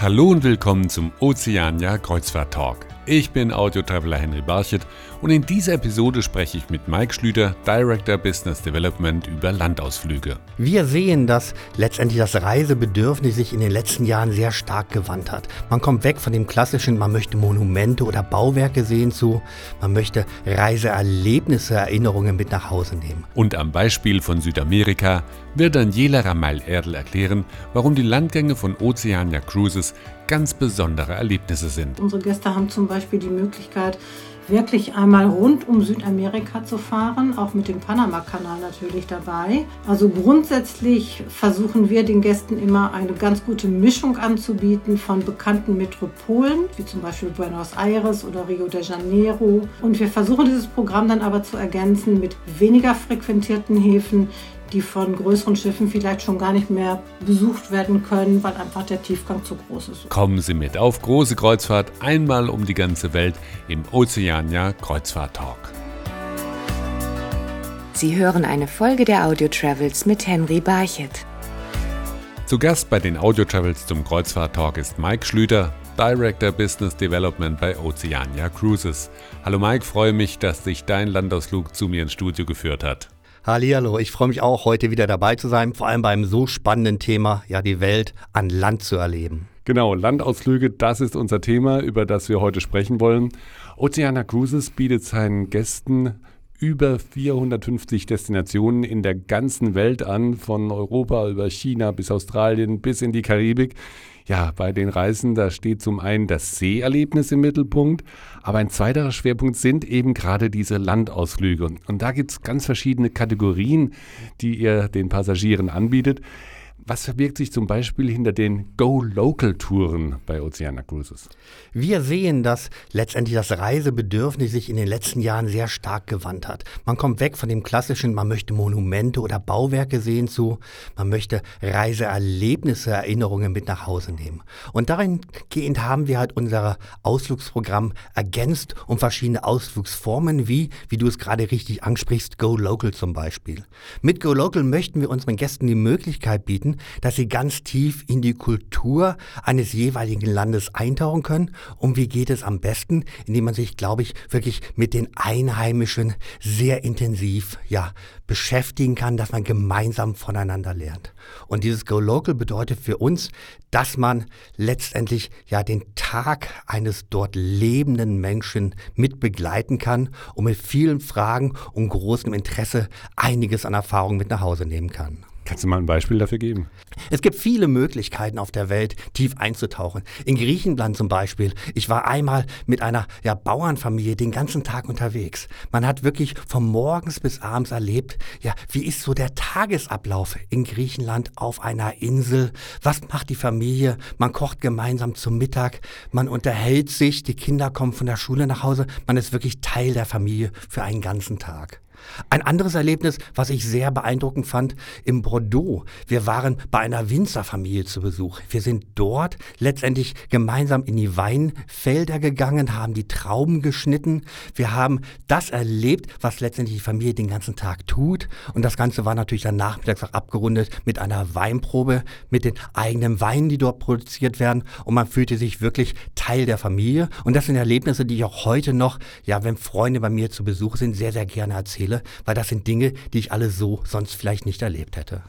Hallo und willkommen zum Ozeania Kreuzfahrt Talk. Ich bin Audiotraveler Henry Barchet und in dieser Episode spreche ich mit Mike Schlüter, Director Business Development, über Landausflüge. Wir sehen, dass letztendlich das Reisebedürfnis sich in den letzten Jahren sehr stark gewandt hat. Man kommt weg von dem klassischen, man möchte Monumente oder Bauwerke sehen zu, man möchte Reiseerlebnisse, Erinnerungen mit nach Hause nehmen. Und am Beispiel von Südamerika wird Daniela Ramal Erdl erklären, warum die Landgänge von Oceania Cruises ganz besondere Erlebnisse sind. Unsere Gäste haben zum Beispiel die Möglichkeit, wirklich einmal rund um Südamerika zu fahren, auch mit dem Panama-Kanal natürlich dabei. Also grundsätzlich versuchen wir den Gästen immer eine ganz gute Mischung anzubieten von bekannten Metropolen, wie zum Beispiel Buenos Aires oder Rio de Janeiro. Und wir versuchen dieses Programm dann aber zu ergänzen mit weniger frequentierten Häfen, die von größeren Schiffen vielleicht schon gar nicht mehr besucht werden können, weil einfach der Tiefgang zu groß ist. Kommen Sie mit auf große Kreuzfahrt einmal um die ganze Welt im Ozeania Kreuzfahrt Talk. Sie hören eine Folge der Audio Travels mit Henry Barchet. Zu Gast bei den Audio Travels zum Kreuzfahrt Talk ist Mike Schlüter, Director Business Development bei Oceania Cruises. Hallo Mike, freue mich, dass dich dein Landausflug zu mir ins Studio geführt hat. Hallihallo, ich freue mich auch, heute wieder dabei zu sein, vor allem beim so spannenden Thema, ja, die Welt an Land zu erleben. Genau, Landausflüge, das ist unser Thema, über das wir heute sprechen wollen. Oceana Cruises bietet seinen Gästen über 450 Destinationen in der ganzen Welt an, von Europa über China bis Australien bis in die Karibik. Ja, bei den Reisen, da steht zum einen das Seeerlebnis im Mittelpunkt, aber ein zweiterer Schwerpunkt sind eben gerade diese Landausflüge. Und da gibt es ganz verschiedene Kategorien, die ihr den Passagieren anbietet. Was verbirgt sich zum Beispiel hinter den Go-Local-Touren bei Oceana Cruises? Wir sehen, dass letztendlich das Reisebedürfnis sich in den letzten Jahren sehr stark gewandt hat. Man kommt weg von dem klassischen, man möchte Monumente oder Bauwerke sehen zu, man möchte Reiseerlebnisse, Erinnerungen mit nach Hause nehmen. Und dahingehend haben wir halt unser Ausflugsprogramm ergänzt um verschiedene Ausflugsformen wie, wie du es gerade richtig ansprichst, Go Local zum Beispiel. Mit Go Local möchten wir unseren Gästen die Möglichkeit bieten, dass sie ganz tief in die Kultur eines jeweiligen Landes eintauchen können. Und wie geht es am besten? Indem man sich, glaube ich, wirklich mit den Einheimischen sehr intensiv, ja, beschäftigen kann, dass man gemeinsam voneinander lernt. Und dieses Go Local bedeutet für uns, dass man letztendlich ja den Tag eines dort lebenden Menschen mit begleiten kann und mit vielen Fragen und großem Interesse einiges an Erfahrung mit nach Hause nehmen kann. Kannst du mal ein Beispiel dafür geben? Es gibt viele Möglichkeiten auf der Welt, tief einzutauchen. In Griechenland zum Beispiel. Ich war einmal mit einer ja, Bauernfamilie den ganzen Tag unterwegs. Man hat wirklich von morgens bis abends erlebt, ja, wie ist so der Tagesablauf in Griechenland auf einer Insel? Was macht die Familie? Man kocht gemeinsam zum Mittag, man unterhält sich, die Kinder kommen von der Schule nach Hause, man ist wirklich Teil der Familie für einen ganzen Tag. Ein anderes Erlebnis, was ich sehr beeindruckend fand, im Bordeaux. Wir waren bei einer Winzerfamilie zu Besuch. Wir sind dort letztendlich gemeinsam in die Weinfelder gegangen, haben die Trauben geschnitten. Wir haben das erlebt, was letztendlich die Familie den ganzen Tag tut. Und das Ganze war natürlich dann nachmittags auch abgerundet mit einer Weinprobe, mit den eigenen Weinen, die dort produziert werden. Und man fühlte sich wirklich Teil der Familie. Und das sind Erlebnisse, die ich auch heute noch, ja, wenn Freunde bei mir zu Besuch sind, sehr, sehr gerne erzähle erzähle, weil das sind Dinge, die ich alle so sonst vielleicht nicht erlebt hätte.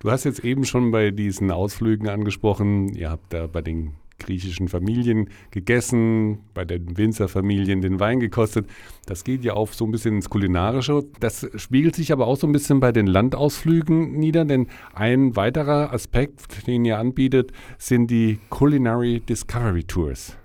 Du hast jetzt eben schon bei diesen Ausflügen angesprochen, ihr habt da bei den griechischen Familien gegessen, bei den Winzerfamilien den Wein gekostet. Das geht ja auch so ein bisschen ins Kulinarische. Das spiegelt sich aber auch so ein bisschen bei den Landausflügen nieder, denn ein weiterer Aspekt, den ihr anbietet, sind die Culinary Discovery Tours.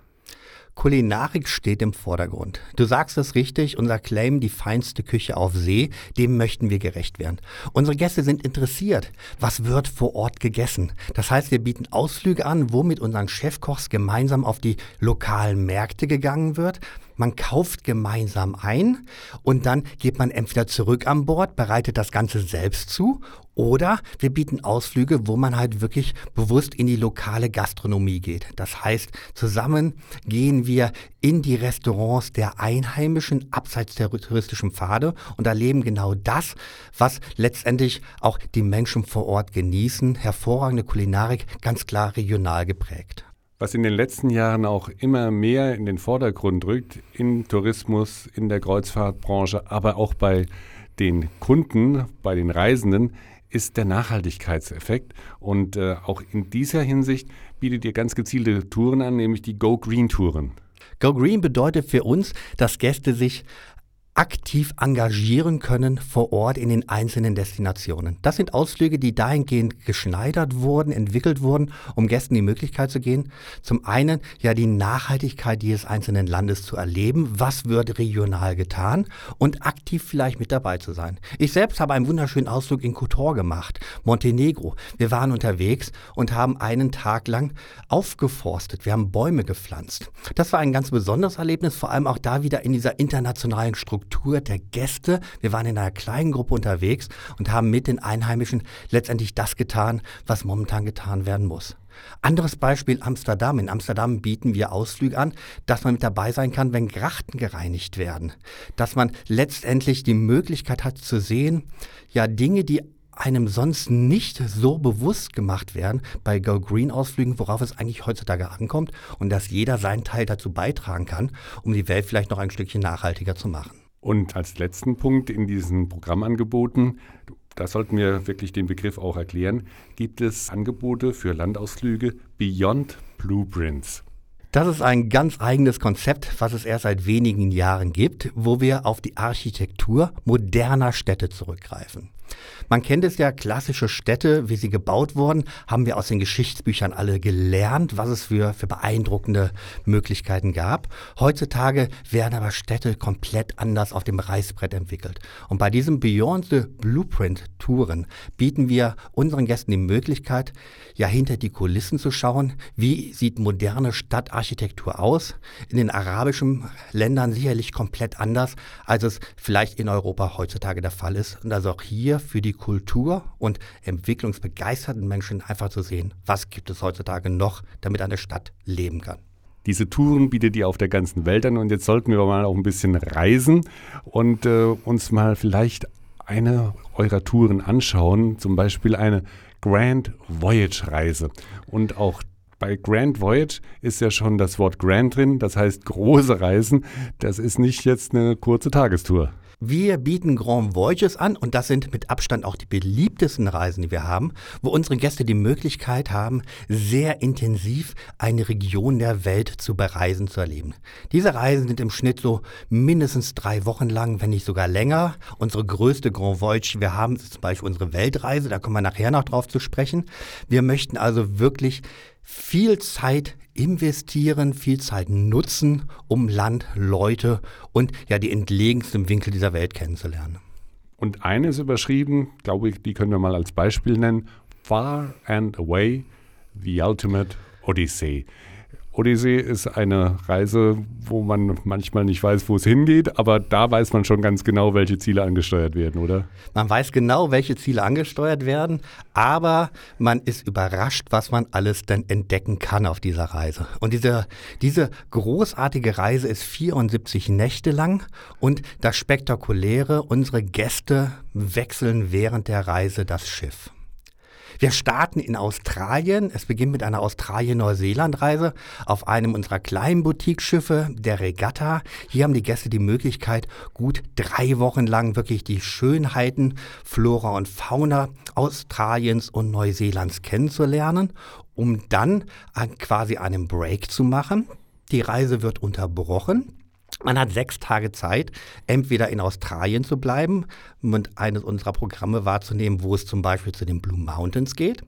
Kulinarik steht im Vordergrund. Du sagst es richtig, unser Claim, die feinste Küche auf See, dem möchten wir gerecht werden. Unsere Gäste sind interessiert. Was wird vor Ort gegessen? Das heißt, wir bieten Ausflüge an, wo mit unseren Chefkochs gemeinsam auf die lokalen Märkte gegangen wird. Man kauft gemeinsam ein und dann geht man entweder zurück an Bord, bereitet das Ganze selbst zu oder wir bieten Ausflüge, wo man halt wirklich bewusst in die lokale Gastronomie geht. Das heißt, zusammen gehen wir in die Restaurants der Einheimischen abseits der touristischen Pfade und erleben genau das, was letztendlich auch die Menschen vor Ort genießen. Hervorragende Kulinarik, ganz klar regional geprägt. Was in den letzten Jahren auch immer mehr in den Vordergrund rückt, im Tourismus, in der Kreuzfahrtbranche, aber auch bei den Kunden, bei den Reisenden, ist der Nachhaltigkeitseffekt. Und äh, auch in dieser Hinsicht bietet ihr ganz gezielte Touren an, nämlich die Go Green Touren. Go Green bedeutet für uns, dass Gäste sich aktiv engagieren können vor Ort in den einzelnen Destinationen. Das sind Ausflüge, die dahingehend geschneidert wurden, entwickelt wurden, um Gästen die Möglichkeit zu geben, zum einen ja die Nachhaltigkeit dieses einzelnen Landes zu erleben, was wird regional getan und aktiv vielleicht mit dabei zu sein. Ich selbst habe einen wunderschönen Ausflug in Kotor gemacht, Montenegro. Wir waren unterwegs und haben einen Tag lang aufgeforstet. Wir haben Bäume gepflanzt. Das war ein ganz besonderes Erlebnis, vor allem auch da wieder in dieser internationalen Struktur Struktur der Gäste. Wir waren in einer kleinen Gruppe unterwegs und haben mit den Einheimischen letztendlich das getan, was momentan getan werden muss. Anderes Beispiel Amsterdam. In Amsterdam bieten wir Ausflüge an, dass man mit dabei sein kann, wenn Grachten gereinigt werden. Dass man letztendlich die Möglichkeit hat zu sehen, ja, Dinge, die einem sonst nicht so bewusst gemacht werden bei Go Green Ausflügen, worauf es eigentlich heutzutage ankommt und dass jeder seinen Teil dazu beitragen kann, um die Welt vielleicht noch ein Stückchen nachhaltiger zu machen. Und als letzten Punkt in diesen Programmangeboten, da sollten wir wirklich den Begriff auch erklären, gibt es Angebote für Landausflüge Beyond Blueprints. Das ist ein ganz eigenes Konzept, was es erst seit wenigen Jahren gibt, wo wir auf die Architektur moderner Städte zurückgreifen. Man kennt es ja, klassische Städte, wie sie gebaut wurden, haben wir aus den Geschichtsbüchern alle gelernt, was es für, für beeindruckende Möglichkeiten gab. Heutzutage werden aber Städte komplett anders auf dem Reißbrett entwickelt. Und bei diesem Beyond the Blueprint Touren bieten wir unseren Gästen die Möglichkeit, ja hinter die Kulissen zu schauen, wie sieht moderne Stadtarchitektur aus. In den arabischen Ländern sicherlich komplett anders, als es vielleicht in Europa heutzutage der Fall ist. Und also auch für die Kultur und entwicklungsbegeisterten Menschen einfach zu sehen, was gibt es heutzutage noch, damit eine Stadt leben kann. Diese Touren bietet ihr auf der ganzen Welt an und jetzt sollten wir mal auch ein bisschen reisen und äh, uns mal vielleicht eine eurer Touren anschauen, zum Beispiel eine Grand Voyage Reise. Und auch bei Grand Voyage ist ja schon das Wort Grand drin, das heißt große Reisen. Das ist nicht jetzt eine kurze Tagestour. Wir bieten Grand Voyages an und das sind mit Abstand auch die beliebtesten Reisen, die wir haben, wo unsere Gäste die Möglichkeit haben, sehr intensiv eine Region der Welt zu bereisen, zu erleben. Diese Reisen sind im Schnitt so mindestens drei Wochen lang, wenn nicht sogar länger. Unsere größte Grand Voyage, die wir haben, ist zum Beispiel unsere Weltreise, da kommen wir nachher noch drauf zu sprechen. Wir möchten also wirklich viel Zeit investieren, viel Zeit nutzen, um Land, Leute und ja die entlegensten Winkel dieser Welt kennenzulernen. Und eine ist überschrieben, glaube ich, die können wir mal als Beispiel nennen, Far and Away, The Ultimate Odyssey. Odyssee ist eine Reise, wo man manchmal nicht weiß, wo es hingeht, aber da weiß man schon ganz genau, welche Ziele angesteuert werden, oder? Man weiß genau, welche Ziele angesteuert werden, aber man ist überrascht, was man alles denn entdecken kann auf dieser Reise. Und diese, diese großartige Reise ist 74 Nächte lang und das Spektakuläre, unsere Gäste wechseln während der Reise das Schiff. Wir starten in Australien. Es beginnt mit einer Australien-Neuseeland-Reise auf einem unserer kleinen Boutique-Schiffe, der Regatta. Hier haben die Gäste die Möglichkeit, gut drei Wochen lang wirklich die Schönheiten, Flora und Fauna Australiens und Neuseelands kennenzulernen, um dann quasi einen Break zu machen. Die Reise wird unterbrochen man hat sechs Tage Zeit, entweder in Australien zu bleiben und eines unserer Programme wahrzunehmen, wo es zum Beispiel zu den Blue Mountains geht.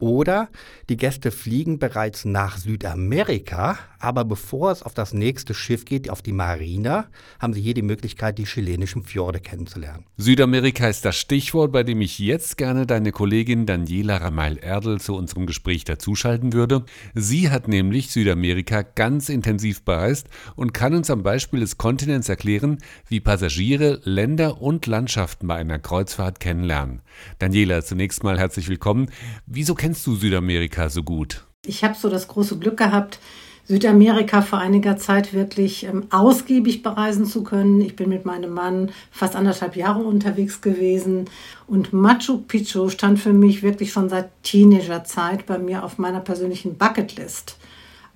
Oder die Gäste fliegen bereits nach Südamerika, aber bevor es auf das nächste Schiff geht, auf die Marina, haben Sie hier die Möglichkeit, die chilenischen Fjorde kennenzulernen. Südamerika ist das Stichwort, bei dem ich jetzt gerne deine Kollegin Daniela Ramail-Erdl zu unserem Gespräch dazuschalten würde. Sie hat nämlich Südamerika ganz intensiv bereist und kann uns am Beispiel des Kontinents erklären, wie Passagiere Länder und Landschaften bei einer Kreuzfahrt kennenlernen. Daniela, zunächst mal herzlich willkommen. Wieso kennst du Südamerika so gut? Ich habe so das große Glück gehabt, Südamerika vor einiger Zeit wirklich ähm, ausgiebig bereisen zu können. Ich bin mit meinem Mann fast anderthalb Jahre unterwegs gewesen und Machu Picchu stand für mich wirklich schon seit Teenagerzeit bei mir auf meiner persönlichen Bucketlist.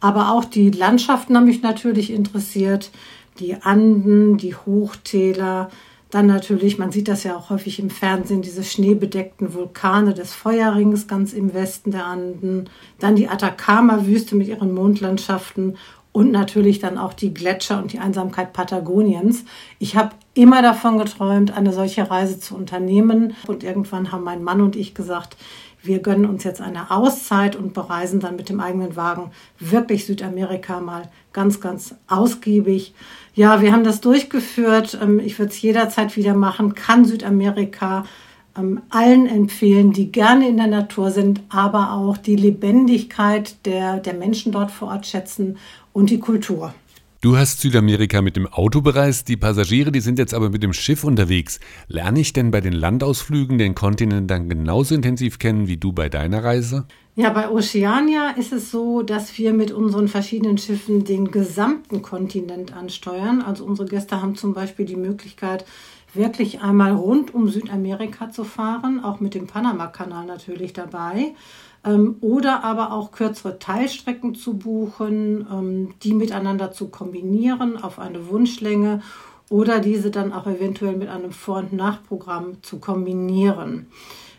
Aber auch die Landschaften haben mich natürlich interessiert. Die Anden, die Hochtäler, dann natürlich, man sieht das ja auch häufig im Fernsehen, diese schneebedeckten Vulkane des Feuerrings ganz im Westen der Anden. Dann die Atacama-Wüste mit ihren Mondlandschaften und natürlich dann auch die Gletscher und die Einsamkeit Patagoniens. Ich habe immer davon geträumt, eine solche Reise zu unternehmen. Und irgendwann haben mein Mann und ich gesagt, wir gönnen uns jetzt eine Auszeit und bereisen dann mit dem eigenen Wagen wirklich Südamerika mal ganz, ganz ausgiebig. Ja, wir haben das durchgeführt. Ähm, ich würde es jederzeit wieder machen. Kann Südamerika ähm, allen empfehlen, die gerne in der Natur sind, aber auch die Lebendigkeit der, der Menschen dort vor Ort schätzen und die Kultur. Du hast Südamerika mit dem Auto bereist, die Passagiere, die sind jetzt aber mit dem Schiff unterwegs. Lerne ich denn bei den Landausflügen den Kontinent dann genauso intensiv kennen wie du bei deiner Reise? Ja, bei Oceania ist es so, dass wir mit unseren verschiedenen Schiffen den gesamten Kontinent ansteuern. Also unsere Gäste haben zum Beispiel die Möglichkeit, wirklich einmal rund um Südamerika zu fahren, auch mit dem Panamakanal natürlich dabei. Ähm, oder aber auch kürzere Teilstrecken zu buchen, ähm, die miteinander zu kombinieren auf eine Wunschlänge oder diese dann auch eventuell mit einem Vor- und Nachprogramm zu kombinieren.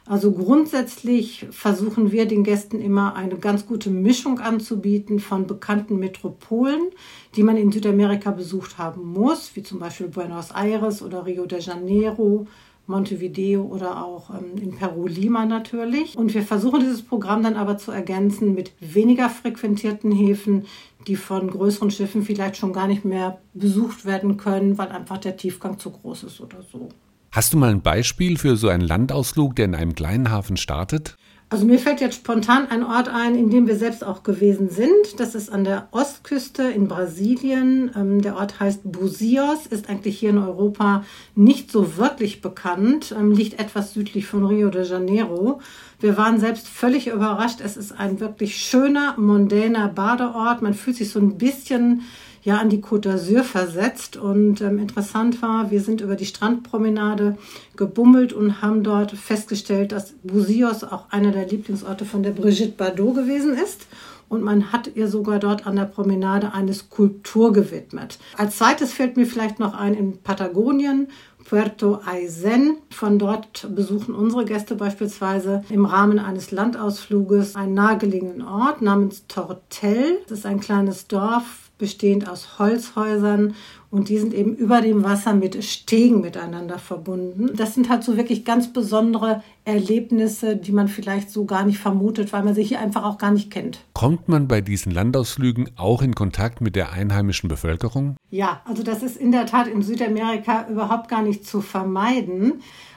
Also grundsätzlich versuchen wir den Gästen immer eine ganz gute Mischung anzubieten von bekannten Metropolen, die man in Südamerika besucht haben muss, wie zum Beispiel Buenos Aires oder Rio de Janeiro, Montevideo oder auch ähm, in Peru Lima natürlich. Und wir versuchen dieses Programm dann aber zu ergänzen mit weniger frequentierten Häfen, die von größeren Schiffen vielleicht schon gar nicht mehr besucht werden können, weil einfach der Tiefgang zu groß ist oder so. Hast du mal ein Beispiel für so einen Landausflug, der in einem kleinen Hafen startet? Also mir fällt jetzt spontan ein Ort ein, in dem wir selbst auch gewesen sind. Das ist an der Ostküste in Brasilien. Ähm, der Ort heißt Buzios, ist eigentlich hier in Europa nicht so wirklich bekannt, ähm, liegt etwas südlich von Rio de Janeiro. Wir waren selbst völlig überrascht. Es ist ein wirklich schöner, mondäner Badeort. Man fühlt sich so ein bisschen ja an die Côte d'Azur versetzt. Und ähm, interessant war, wir sind über die Strandpromenade gebummelt und haben dort festgestellt, dass Busios auch einer der Lieblingsorte von der Brigitte Bardot gewesen ist. Und man hat ihr sogar dort an der Promenade eine Skulptur gewidmet. Als zweites fällt mir vielleicht noch ein in Patagonien, Puerto Aysén. Von dort besuchen unsere Gäste beispielsweise im Rahmen eines Landausfluges einen nahegelegenen Ort namens Tortel. Das ist ein kleines Dorf bestehend aus Holzhäusern und die sind eben über dem Wasser mit Stegen miteinander verbunden. Das sind halt so wirklich ganz besondere Erlebnisse, die man vielleicht so gar nicht vermutet, weil man sich hier einfach auch gar nicht kennt. Kommt man bei diesen Landausflügen auch in Kontakt mit der einheimischen Bevölkerung? Ja, also das ist in der Tat in Südamerika überhaupt gar nicht zu vermeiden.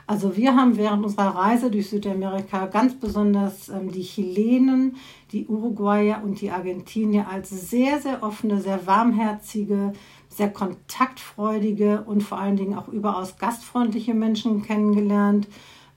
Also wir haben während unserer Reise durch Südamerika ganz besonders ähm, die Chilenen, die Uruguayer und die Argentinier als sehr, sehr offene, sehr warmherzige, sehr kontaktfreudige und vor allen Dingen auch überaus gastfreundliche Menschen kennengelernt.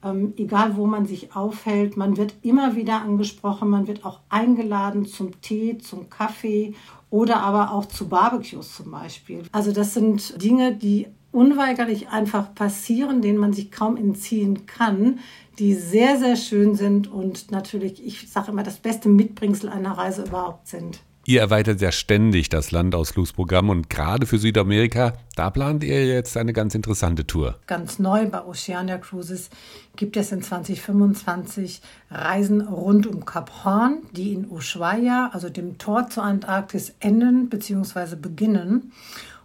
Ähm, egal wo man sich aufhält, man wird immer wieder angesprochen, man wird auch eingeladen zum Tee, zum Kaffee oder aber auch zu Barbecues zum Beispiel. Also das sind Dinge, die unweigerlich einfach passieren, denen man sich kaum entziehen kann, die sehr, sehr schön sind und natürlich, ich sage immer, das beste Mitbringsel einer Reise überhaupt sind. Ihr erweitert ja ständig das Landausflugsprogramm und gerade für Südamerika, da plant ihr jetzt eine ganz interessante Tour. Ganz neu bei Oceania Cruises gibt es in 2025 Reisen rund um Kap Horn, die in Ushuaia, also dem Tor zur Antarktis, enden bzw. beginnen.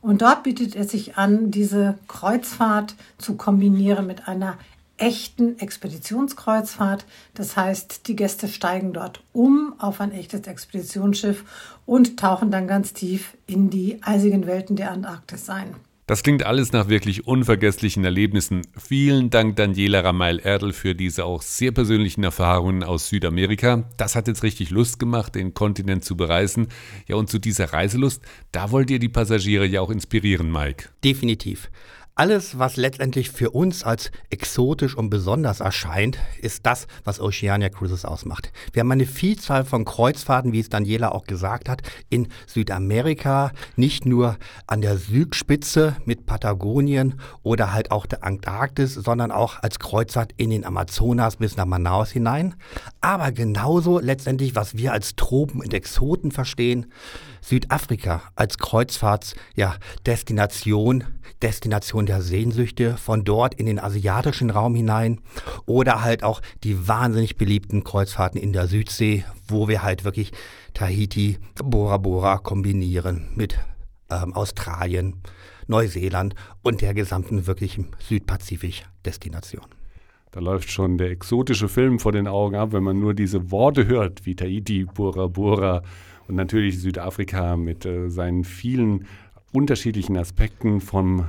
Und dort bietet es sich an, diese Kreuzfahrt zu kombinieren mit einer echten Expeditionskreuzfahrt. Das heißt, die Gäste steigen dort um auf ein echtes Expeditionsschiff und tauchen dann ganz tief in die eisigen Welten der Antarktis ein. Das klingt alles nach wirklich unvergesslichen Erlebnissen. Vielen Dank Daniela Ramail-Erdl für diese auch sehr persönlichen Erfahrungen aus Südamerika. Das hat jetzt richtig Lust gemacht, den Kontinent zu bereisen. Ja, und zu dieser Reiselust, da wollt ihr die Passagiere ja auch inspirieren, Mike. Definitiv. Alles, was letztendlich für uns als exotisch und besonders erscheint, ist das, was Oceania Cruises ausmacht. Wir haben eine Vielzahl von Kreuzfahrten, wie es Daniela auch gesagt hat, in Südamerika, nicht nur an der Südspitze mit Patagonien oder halt auch der Antarktis, sondern auch als Kreuzfahrt in den Amazonas bis nach Manaus hinein. Aber genauso letztendlich, was wir als Tropen und Exoten verstehen, Südafrika als Kreuzfahrtsdestination, ja, Destination der Sehnsüchte, von dort in den asiatischen Raum hinein oder halt auch die wahnsinnig beliebten Kreuzfahrten in der Südsee, wo wir halt wirklich Tahiti, Bora Bora kombinieren mit ähm, Australien, Neuseeland und der gesamten wirklich Südpazifik-Destination. Da läuft schon der exotische Film vor den Augen ab, wenn man nur diese Worte hört, wie Tahiti, Bora Bora und natürlich Südafrika mit äh, seinen vielen unterschiedlichen Aspekten vom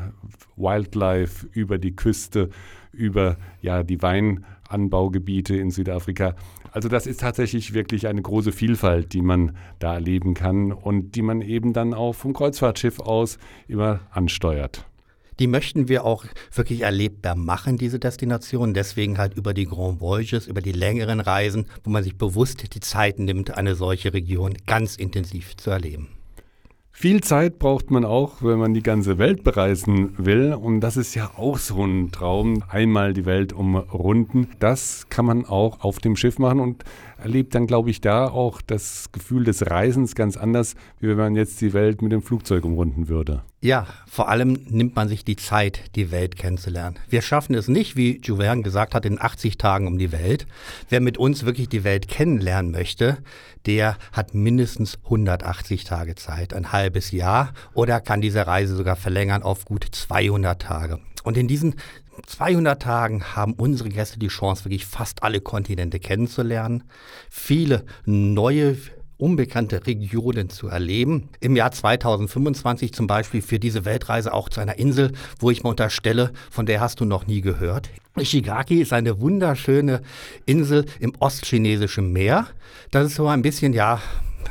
Wildlife über die Küste, über ja, die Weinanbaugebiete in Südafrika. Also das ist tatsächlich wirklich eine große Vielfalt, die man da erleben kann und die man eben dann auch vom Kreuzfahrtschiff aus immer ansteuert. Die möchten wir auch wirklich erlebbar machen, diese Destination. Deswegen halt über die Grand Voyages, über die längeren Reisen, wo man sich bewusst die Zeit nimmt, eine solche Region ganz intensiv zu erleben. Viel Zeit braucht man auch, wenn man die ganze Welt bereisen will. Und das ist ja auch so ein Traum, einmal die Welt umrunden. Das kann man auch auf dem Schiff machen und erlebt dann, glaube ich, da auch das Gefühl des Reisens ganz anders, wie wenn man jetzt die Welt mit dem Flugzeug umrunden würde. Ja, vor allem nimmt man sich die Zeit, die Welt kennenzulernen. Wir schaffen es nicht, wie Jouverne gesagt hat, in 80 Tagen um die Welt. Wer mit uns wirklich die Welt kennenlernen möchte, der hat mindestens 180 Tage Zeit, ein halbes Jahr, oder kann diese Reise sogar verlängern auf gut 200 Tage. Und in diesen 200 Tagen haben unsere Gäste die Chance, wirklich fast alle Kontinente kennenzulernen, viele neue unbekannte Regionen zu erleben. Im Jahr 2025 zum Beispiel für diese Weltreise auch zu einer Insel, wo ich mal unterstelle, von der hast du noch nie gehört. Ishigaki ist eine wunderschöne Insel im ostchinesischen Meer. Das ist so ein bisschen, ja,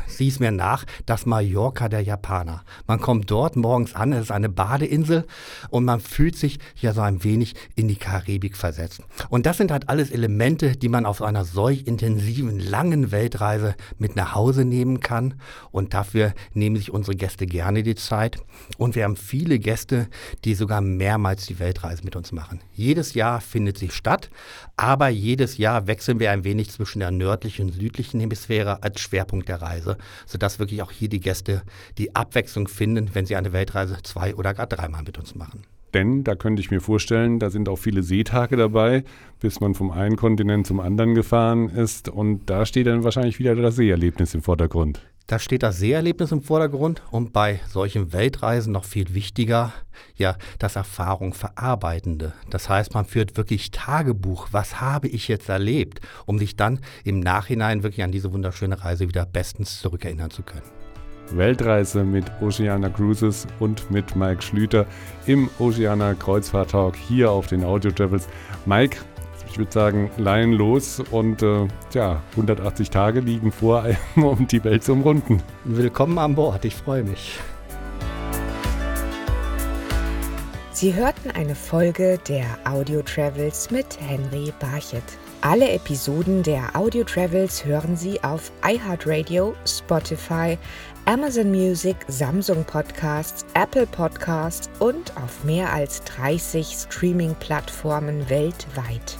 sieh es mir nach, das Mallorca der Japaner. Man kommt dort morgens an, es ist eine Badeinsel und man fühlt sich ja so ein wenig in die Karibik versetzt. Und das sind halt alles Elemente, die man auf einer solch intensiven, langen Weltreise mit nach Hause nehmen kann. Und dafür nehmen sich unsere Gäste gerne die Zeit. Und wir haben viele Gäste, die sogar mehrmals die Weltreise mit uns machen. Jedes Jahr findet sie statt, aber jedes Jahr wechseln wir ein wenig zwischen der nördlichen und südlichen Hemisphäre als Schwerpunkt der Reise sodass wirklich auch hier die Gäste die Abwechslung finden, wenn sie eine Weltreise zwei oder gar dreimal mit uns machen. Denn da könnte ich mir vorstellen, da sind auch viele Seetage dabei, bis man vom einen Kontinent zum anderen gefahren ist. Und da steht dann wahrscheinlich wieder das Seeerlebnis im Vordergrund. Da steht das Seherlebnis im Vordergrund und bei solchen Weltreisen noch viel wichtiger, ja, das Erfahrung verarbeitende. Das heißt, man führt wirklich Tagebuch, was habe ich jetzt erlebt, um sich dann im Nachhinein wirklich an diese wunderschöne Reise wieder bestens zurückerinnern zu können. Weltreise mit Oceana Cruises und mit Mike Schlüter im Oceana Kreuzfahrt Talk hier auf den Audio Travels. Mike, ich würde sagen, Laien los und äh, tja, 180 Tage liegen vor einem, um die Welt zu umrunden. Willkommen an Bord, ich freue mich. Sie hörten eine Folge der Audio Travels mit Henry Barchet. Alle Episoden der Audio Travels hören Sie auf iHeartRadio, Spotify, Amazon Music, Samsung Podcasts, Apple Podcasts und auf mehr als 30 Streaming-Plattformen weltweit.